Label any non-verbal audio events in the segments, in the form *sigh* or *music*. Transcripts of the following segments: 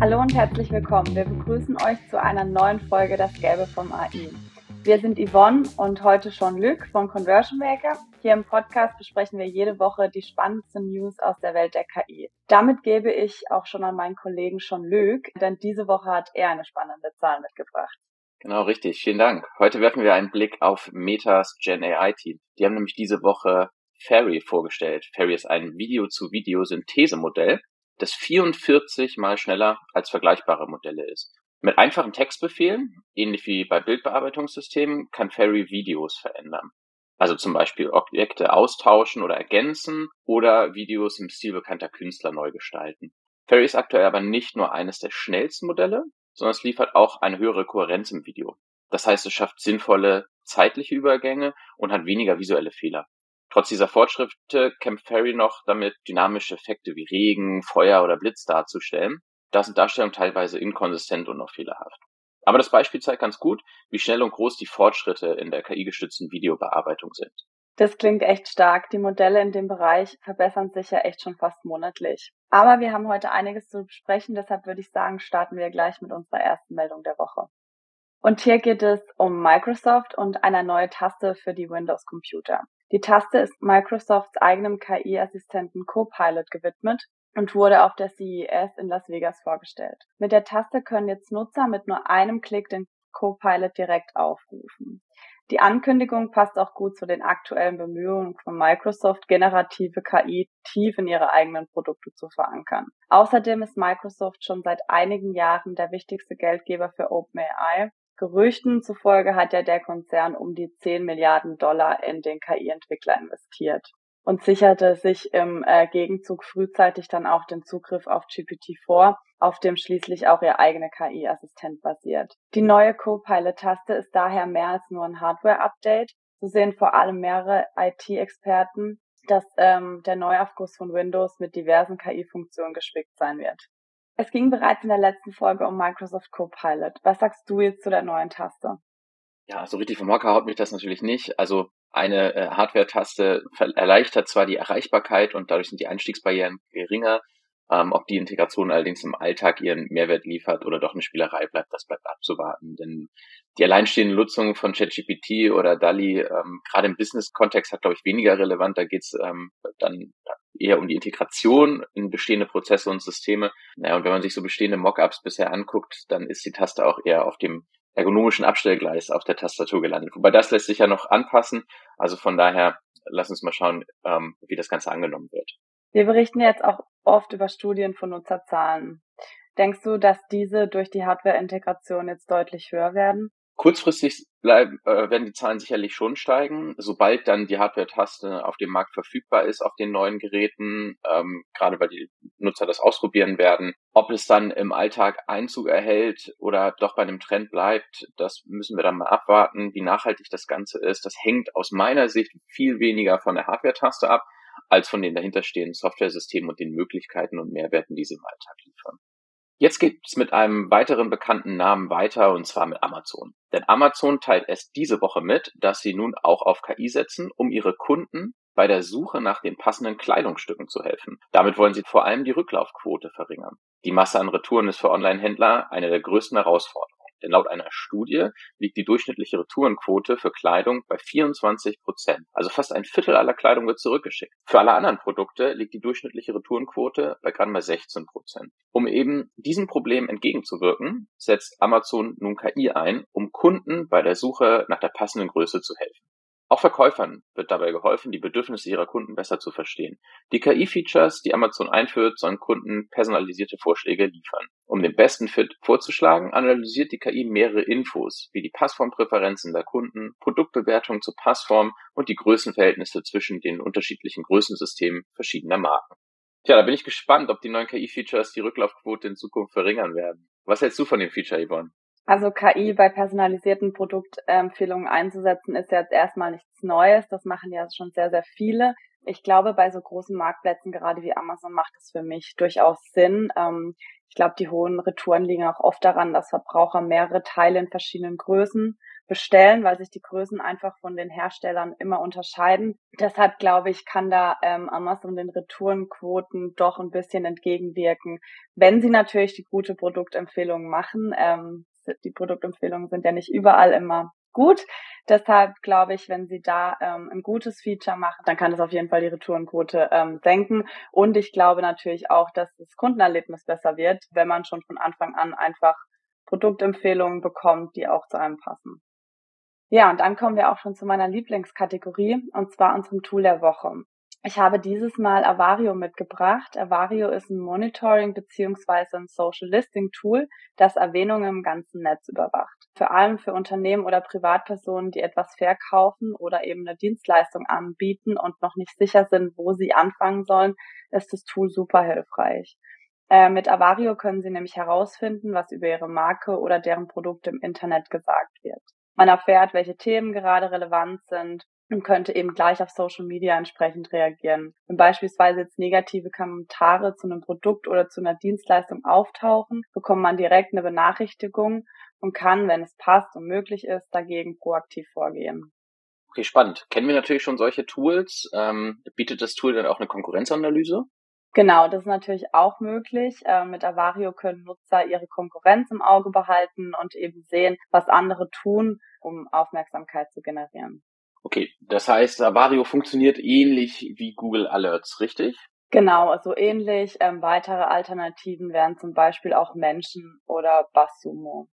Hallo und herzlich willkommen. Wir begrüßen euch zu einer neuen Folge Das Gelbe vom AI. Wir sind Yvonne und heute schon Luc von Conversion Maker. Hier im Podcast besprechen wir jede Woche die spannendsten News aus der Welt der KI. Damit gebe ich auch schon an meinen Kollegen schon Luc, denn diese Woche hat er eine spannende Zahl mitgebracht. Genau, richtig. Vielen Dank. Heute werfen wir einen Blick auf Metas Gen AI Team. Die haben nämlich diese Woche Fairy vorgestellt. Fairy ist ein Video-zu-Video-Synthese-Modell, das 44 mal schneller als vergleichbare Modelle ist. Mit einfachen Textbefehlen, ähnlich wie bei Bildbearbeitungssystemen, kann Fairy Videos verändern. Also zum Beispiel Objekte austauschen oder ergänzen oder Videos im Stil bekannter Künstler neu gestalten. Fairy ist aktuell aber nicht nur eines der schnellsten Modelle, sondern es liefert auch eine höhere Kohärenz im Video. Das heißt, es schafft sinnvolle zeitliche Übergänge und hat weniger visuelle Fehler. Trotz dieser Fortschritte kämpft Fairy noch damit, dynamische Effekte wie Regen, Feuer oder Blitz darzustellen. Da sind Darstellungen teilweise inkonsistent und noch fehlerhaft. Aber das Beispiel zeigt ganz gut, wie schnell und groß die Fortschritte in der KI-gestützten Videobearbeitung sind. Das klingt echt stark. Die Modelle in dem Bereich verbessern sich ja echt schon fast monatlich. Aber wir haben heute einiges zu besprechen, deshalb würde ich sagen, starten wir gleich mit unserer ersten Meldung der Woche. Und hier geht es um Microsoft und eine neue Taste für die Windows-Computer. Die Taste ist Microsofts eigenem KI-Assistenten Copilot gewidmet und wurde auf der CES in Las Vegas vorgestellt. Mit der Taste können jetzt Nutzer mit nur einem Klick den Copilot direkt aufrufen. Die Ankündigung passt auch gut zu den aktuellen Bemühungen von Microsoft, generative KI tief in ihre eigenen Produkte zu verankern. Außerdem ist Microsoft schon seit einigen Jahren der wichtigste Geldgeber für OpenAI Gerüchten zufolge hat ja der Konzern um die 10 Milliarden Dollar in den KI-Entwickler investiert und sicherte sich im äh, Gegenzug frühzeitig dann auch den Zugriff auf GPT-4, auf dem schließlich auch ihr eigener KI-Assistent basiert. Die neue Copilot-Taste ist daher mehr als nur ein Hardware-Update. So sehen vor allem mehrere IT-Experten, dass ähm, der Neuaufguss von Windows mit diversen KI-Funktionen gespickt sein wird. Es ging bereits in der letzten Folge um Microsoft Copilot. Was sagst du jetzt zu der neuen Taste? Ja, so richtig vom Hocker haut mich das natürlich nicht. Also eine äh, Hardware-Taste erleichtert zwar die Erreichbarkeit und dadurch sind die Einstiegsbarrieren geringer. Ähm, ob die Integration allerdings im Alltag ihren Mehrwert liefert oder doch eine Spielerei bleibt, das bleibt abzuwarten. Denn die alleinstehende Nutzung von ChatGPT oder DALI, ähm, gerade im Business-Kontext, hat, glaube ich, weniger relevant. Da geht's ähm, dann eher um die Integration in bestehende Prozesse und Systeme. Naja, und wenn man sich so bestehende Mockups bisher anguckt, dann ist die Taste auch eher auf dem ergonomischen Abstellgleis auf der Tastatur gelandet. Wobei das lässt sich ja noch anpassen. Also von daher, lass uns mal schauen, ähm, wie das Ganze angenommen wird. Wir berichten jetzt auch oft über Studien von Nutzerzahlen. Denkst du, dass diese durch die Hardware-Integration jetzt deutlich höher werden? Kurzfristig bleiben, äh, werden die Zahlen sicherlich schon steigen, sobald dann die Hardware-Taste auf dem Markt verfügbar ist, auf den neuen Geräten, ähm, gerade weil die Nutzer das ausprobieren werden. Ob es dann im Alltag Einzug erhält oder doch bei einem Trend bleibt, das müssen wir dann mal abwarten. Wie nachhaltig das Ganze ist, das hängt aus meiner Sicht viel weniger von der Hardware-Taste ab, als von den dahinterstehenden Software-Systemen und den Möglichkeiten und Mehrwerten, die sie im Alltag liefern. Jetzt geht's mit einem weiteren bekannten Namen weiter und zwar mit Amazon. Denn Amazon teilt erst diese Woche mit, dass sie nun auch auf KI setzen, um ihre Kunden bei der Suche nach den passenden Kleidungsstücken zu helfen. Damit wollen sie vor allem die Rücklaufquote verringern. Die Masse an Retouren ist für Online-Händler eine der größten Herausforderungen. Denn laut einer Studie liegt die durchschnittliche Retourenquote für Kleidung bei 24 Prozent. Also fast ein Viertel aller Kleidung wird zurückgeschickt. Für alle anderen Produkte liegt die durchschnittliche Retourenquote bei gerade mal 16 Prozent. Um eben diesem Problem entgegenzuwirken, setzt Amazon nun KI ein, um Kunden bei der Suche nach der passenden Größe zu helfen. Auch Verkäufern wird dabei geholfen, die Bedürfnisse ihrer Kunden besser zu verstehen. Die KI-Features, die Amazon einführt, sollen Kunden personalisierte Vorschläge liefern. Um den besten Fit vorzuschlagen, analysiert die KI mehrere Infos, wie die Passformpräferenzen der Kunden, Produktbewertungen zur Passform und die Größenverhältnisse zwischen den unterschiedlichen Größensystemen verschiedener Marken. Tja, da bin ich gespannt, ob die neuen KI-Features die Rücklaufquote in Zukunft verringern werden. Was hältst du von dem Feature, Yvonne? Also KI bei personalisierten Produktempfehlungen einzusetzen, ist jetzt erstmal nichts Neues. Das machen ja schon sehr, sehr viele. Ich glaube, bei so großen Marktplätzen, gerade wie Amazon, macht es für mich durchaus Sinn. Ähm, ich glaube, die hohen Retouren liegen auch oft daran, dass Verbraucher mehrere Teile in verschiedenen Größen bestellen, weil sich die Größen einfach von den Herstellern immer unterscheiden. Deshalb glaube ich, kann da ähm, Amazon den Retourenquoten doch ein bisschen entgegenwirken, wenn sie natürlich die gute Produktempfehlungen machen. Ähm, die Produktempfehlungen sind ja nicht überall immer gut. Deshalb glaube ich, wenn sie da ähm, ein gutes Feature machen, dann kann es auf jeden Fall die Retourenquote ähm, senken. Und ich glaube natürlich auch, dass das Kundenerlebnis besser wird, wenn man schon von Anfang an einfach Produktempfehlungen bekommt, die auch zu einem passen. Ja, und dann kommen wir auch schon zu meiner Lieblingskategorie, und zwar unserem Tool der Woche. Ich habe dieses Mal Avario mitgebracht. Avario ist ein Monitoring beziehungsweise ein Social Listing Tool, das Erwähnungen im ganzen Netz überwacht. Vor allem für Unternehmen oder Privatpersonen, die etwas verkaufen oder eben eine Dienstleistung anbieten und noch nicht sicher sind, wo sie anfangen sollen, ist das Tool super hilfreich. Äh, mit Avario können Sie nämlich herausfinden, was über Ihre Marke oder deren Produkte im Internet gesagt wird. Man erfährt, welche Themen gerade relevant sind und könnte eben gleich auf Social Media entsprechend reagieren. Wenn beispielsweise jetzt negative Kommentare zu einem Produkt oder zu einer Dienstleistung auftauchen, bekommt man direkt eine Benachrichtigung und kann, wenn es passt und möglich ist, dagegen proaktiv vorgehen. Okay, spannend. Kennen wir natürlich schon solche Tools. Ähm, bietet das Tool dann auch eine Konkurrenzanalyse? Genau, das ist natürlich auch möglich. Äh, mit Avario können Nutzer ihre Konkurrenz im Auge behalten und eben sehen, was andere tun, um Aufmerksamkeit zu generieren. Okay, das heißt, Avario funktioniert ähnlich wie Google Alerts, richtig? Genau, so also ähnlich. Ähm, weitere Alternativen wären zum Beispiel auch Menschen oder Bassumo.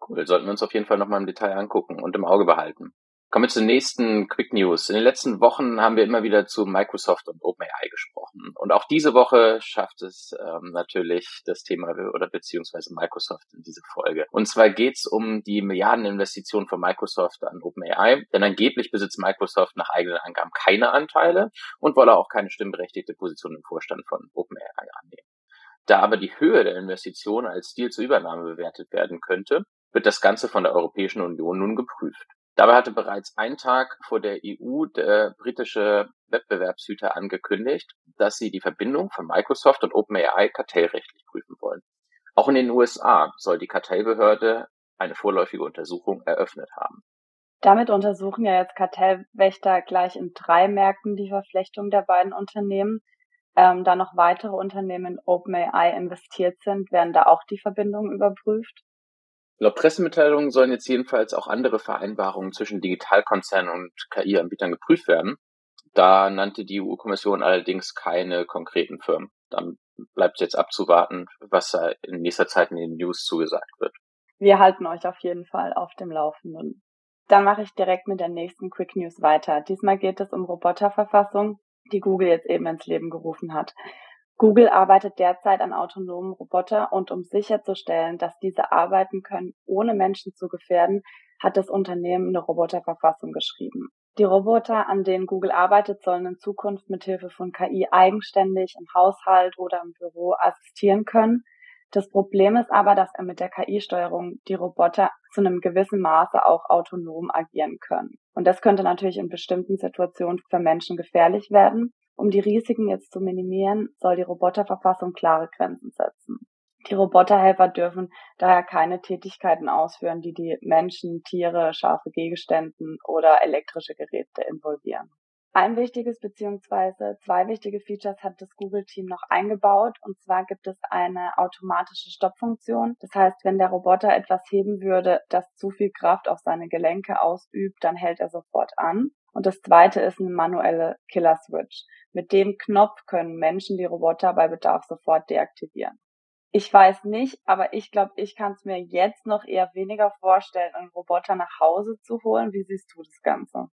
Cool, sollten wir uns auf jeden Fall nochmal im Detail angucken und im Auge behalten. Kommen wir zur nächsten Quick News. In den letzten Wochen haben wir immer wieder zu Microsoft und OpenAI gesprochen. Und auch diese Woche schafft es ähm, natürlich das Thema oder beziehungsweise Microsoft in diese Folge. Und zwar geht's um die Milliardeninvestition von Microsoft an OpenAI. Denn angeblich besitzt Microsoft nach eigenen Angaben keine Anteile und wolle auch keine stimmberechtigte Position im Vorstand von OpenAI annehmen. Da aber die Höhe der Investition als Deal zur Übernahme bewertet werden könnte, wird das Ganze von der Europäischen Union nun geprüft. Dabei hatte bereits einen Tag vor der EU der britische Wettbewerbshüter angekündigt, dass sie die Verbindung von Microsoft und OpenAI kartellrechtlich prüfen wollen. Auch in den USA soll die Kartellbehörde eine vorläufige Untersuchung eröffnet haben. Damit untersuchen ja jetzt Kartellwächter gleich in drei Märkten die Verflechtung der beiden Unternehmen. Ähm, da noch weitere Unternehmen in OpenAI investiert sind, werden da auch die Verbindungen überprüft. Laut Pressemitteilungen sollen jetzt jedenfalls auch andere Vereinbarungen zwischen Digitalkonzernen und KI-Anbietern geprüft werden. Da nannte die EU-Kommission allerdings keine konkreten Firmen. Dann bleibt jetzt abzuwarten, was in nächster Zeit in den News zugesagt wird. Wir halten euch auf jeden Fall auf dem Laufenden. Dann mache ich direkt mit der nächsten Quick News weiter. Diesmal geht es um Roboterverfassung, die Google jetzt eben ins Leben gerufen hat. Google arbeitet derzeit an autonomen Roboter und um sicherzustellen, dass diese arbeiten können, ohne Menschen zu gefährden, hat das Unternehmen eine Roboterverfassung geschrieben. Die Roboter, an denen Google arbeitet, sollen in Zukunft mithilfe von KI eigenständig im Haushalt oder im Büro assistieren können. Das Problem ist aber, dass er mit der KI-Steuerung die Roboter zu einem gewissen Maße auch autonom agieren können. Und das könnte natürlich in bestimmten Situationen für Menschen gefährlich werden. Um die Risiken jetzt zu minimieren, soll die Roboterverfassung klare Grenzen setzen. Die Roboterhelfer dürfen daher keine Tätigkeiten ausführen, die die Menschen, Tiere, scharfe Gegenständen oder elektrische Geräte involvieren. Ein wichtiges beziehungsweise zwei wichtige Features hat das Google-Team noch eingebaut. Und zwar gibt es eine automatische Stoppfunktion. Das heißt, wenn der Roboter etwas heben würde, das zu viel Kraft auf seine Gelenke ausübt, dann hält er sofort an. Und das zweite ist eine manuelle Killer Switch. Mit dem Knopf können Menschen die Roboter bei Bedarf sofort deaktivieren. Ich weiß nicht, aber ich glaube, ich kann es mir jetzt noch eher weniger vorstellen, einen Roboter nach Hause zu holen. Wie siehst du das Ganze?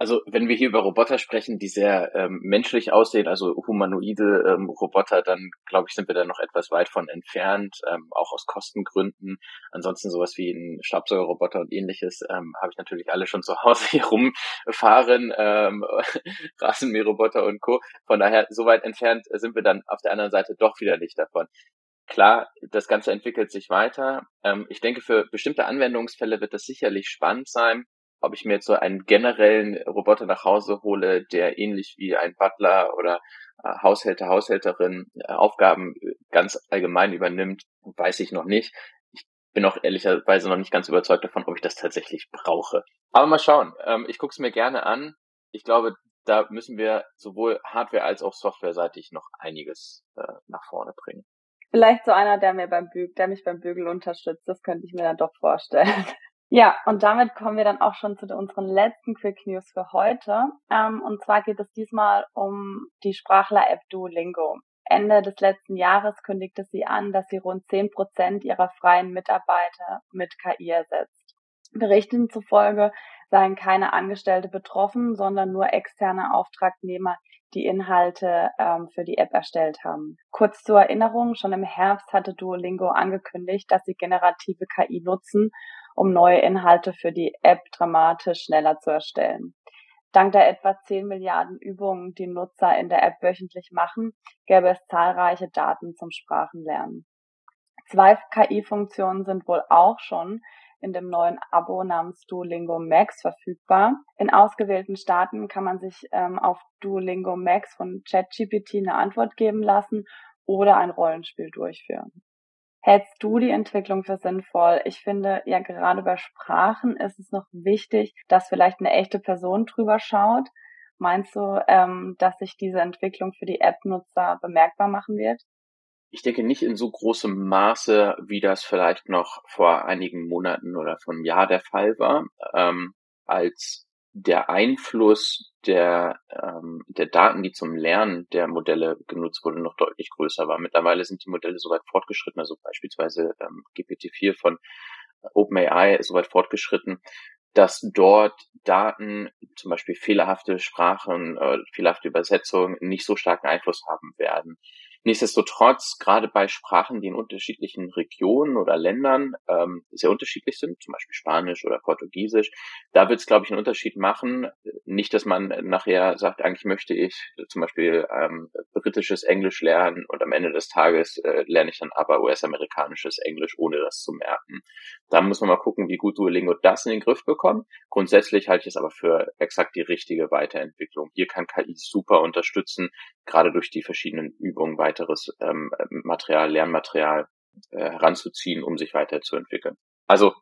Also wenn wir hier über Roboter sprechen, die sehr ähm, menschlich aussehen, also humanoide ähm, Roboter, dann glaube ich, sind wir da noch etwas weit von entfernt, ähm, auch aus Kostengründen. Ansonsten sowas wie ein Staubsaugerroboter und ähnliches ähm, habe ich natürlich alle schon zu Hause hier rumfahren, ähm, *laughs* Rasenmäherroboter und Co. Von daher, so weit entfernt sind wir dann auf der anderen Seite doch wieder nicht davon. Klar, das Ganze entwickelt sich weiter. Ähm, ich denke, für bestimmte Anwendungsfälle wird das sicherlich spannend sein ob ich mir jetzt so einen generellen Roboter nach Hause hole, der ähnlich wie ein Butler oder äh, Haushälter, Haushälterin äh, Aufgaben äh, ganz allgemein übernimmt, weiß ich noch nicht. Ich bin auch ehrlicherweise noch nicht ganz überzeugt davon, ob ich das tatsächlich brauche. Aber mal schauen. Ähm, ich gucke es mir gerne an. Ich glaube, da müssen wir sowohl Hardware als auch Softwareseitig noch einiges äh, nach vorne bringen. Vielleicht so einer, der mir beim Bügel, der mich beim Bügel unterstützt, das könnte ich mir dann doch vorstellen. Ja, und damit kommen wir dann auch schon zu unseren letzten Quick News für heute. Ähm, und zwar geht es diesmal um die Sprachler-App Duolingo. Ende des letzten Jahres kündigte sie an, dass sie rund 10 Prozent ihrer freien Mitarbeiter mit KI ersetzt. Berichten zufolge seien keine Angestellte betroffen, sondern nur externe Auftragnehmer, die Inhalte ähm, für die App erstellt haben. Kurz zur Erinnerung, schon im Herbst hatte Duolingo angekündigt, dass sie generative KI nutzen, um neue Inhalte für die App dramatisch schneller zu erstellen. Dank der etwa 10 Milliarden Übungen, die Nutzer in der App wöchentlich machen, gäbe es zahlreiche Daten zum Sprachenlernen. Zwei KI-Funktionen sind wohl auch schon in dem neuen Abo namens Duolingo Max verfügbar. In ausgewählten Staaten kann man sich ähm, auf Duolingo Max von ChatGPT eine Antwort geben lassen oder ein Rollenspiel durchführen. Hältst du die Entwicklung für sinnvoll? Ich finde, ja, gerade bei Sprachen ist es noch wichtig, dass vielleicht eine echte Person drüber schaut. Meinst du, ähm, dass sich diese Entwicklung für die App-Nutzer bemerkbar machen wird? Ich denke nicht in so großem Maße, wie das vielleicht noch vor einigen Monaten oder vor einem Jahr der Fall war, ähm, als der Einfluss der, ähm, der Daten, die zum Lernen der Modelle genutzt wurden, noch deutlich größer war. Mittlerweile sind die Modelle so weit fortgeschritten, also beispielsweise ähm, GPT-4 von OpenAI ist so weit fortgeschritten, dass dort Daten, zum Beispiel fehlerhafte Sprachen, äh, fehlerhafte Übersetzungen, nicht so starken Einfluss haben werden. Nichtsdestotrotz, gerade bei Sprachen, die in unterschiedlichen Regionen oder Ländern ähm, sehr unterschiedlich sind, zum Beispiel Spanisch oder Portugiesisch, da wird es, glaube ich, einen Unterschied machen. Nicht, dass man nachher sagt, eigentlich möchte ich zum Beispiel ähm, britisches Englisch lernen und am Ende des Tages äh, lerne ich dann aber US-amerikanisches Englisch, ohne das zu merken. Da muss man mal gucken, wie gut Duolingo das in den Griff bekommt. Grundsätzlich halte ich es aber für exakt die richtige Weiterentwicklung. Hier kann KI super unterstützen, gerade durch die verschiedenen Übungen weiteres ähm, Material, Lernmaterial äh, heranzuziehen, um sich weiterzuentwickeln. Also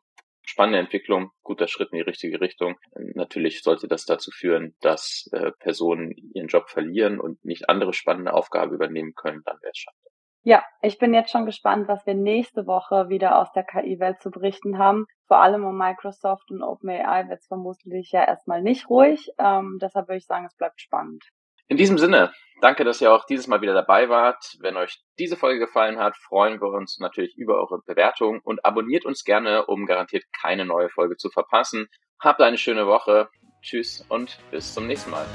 spannende Entwicklung, guter Schritt in die richtige Richtung. Natürlich sollte das dazu führen, dass äh, Personen ihren Job verlieren und nicht andere spannende Aufgaben übernehmen können, dann wäre es schade. Ja, ich bin jetzt schon gespannt, was wir nächste Woche wieder aus der KI-Welt zu berichten haben. Vor allem um Microsoft und OpenAI wird es vermutlich ja erstmal nicht ruhig. Ähm, deshalb würde ich sagen, es bleibt spannend. In diesem Sinne, danke, dass ihr auch dieses Mal wieder dabei wart. Wenn euch diese Folge gefallen hat, freuen wir uns natürlich über eure Bewertung und abonniert uns gerne, um garantiert keine neue Folge zu verpassen. Habt eine schöne Woche. Tschüss und bis zum nächsten Mal.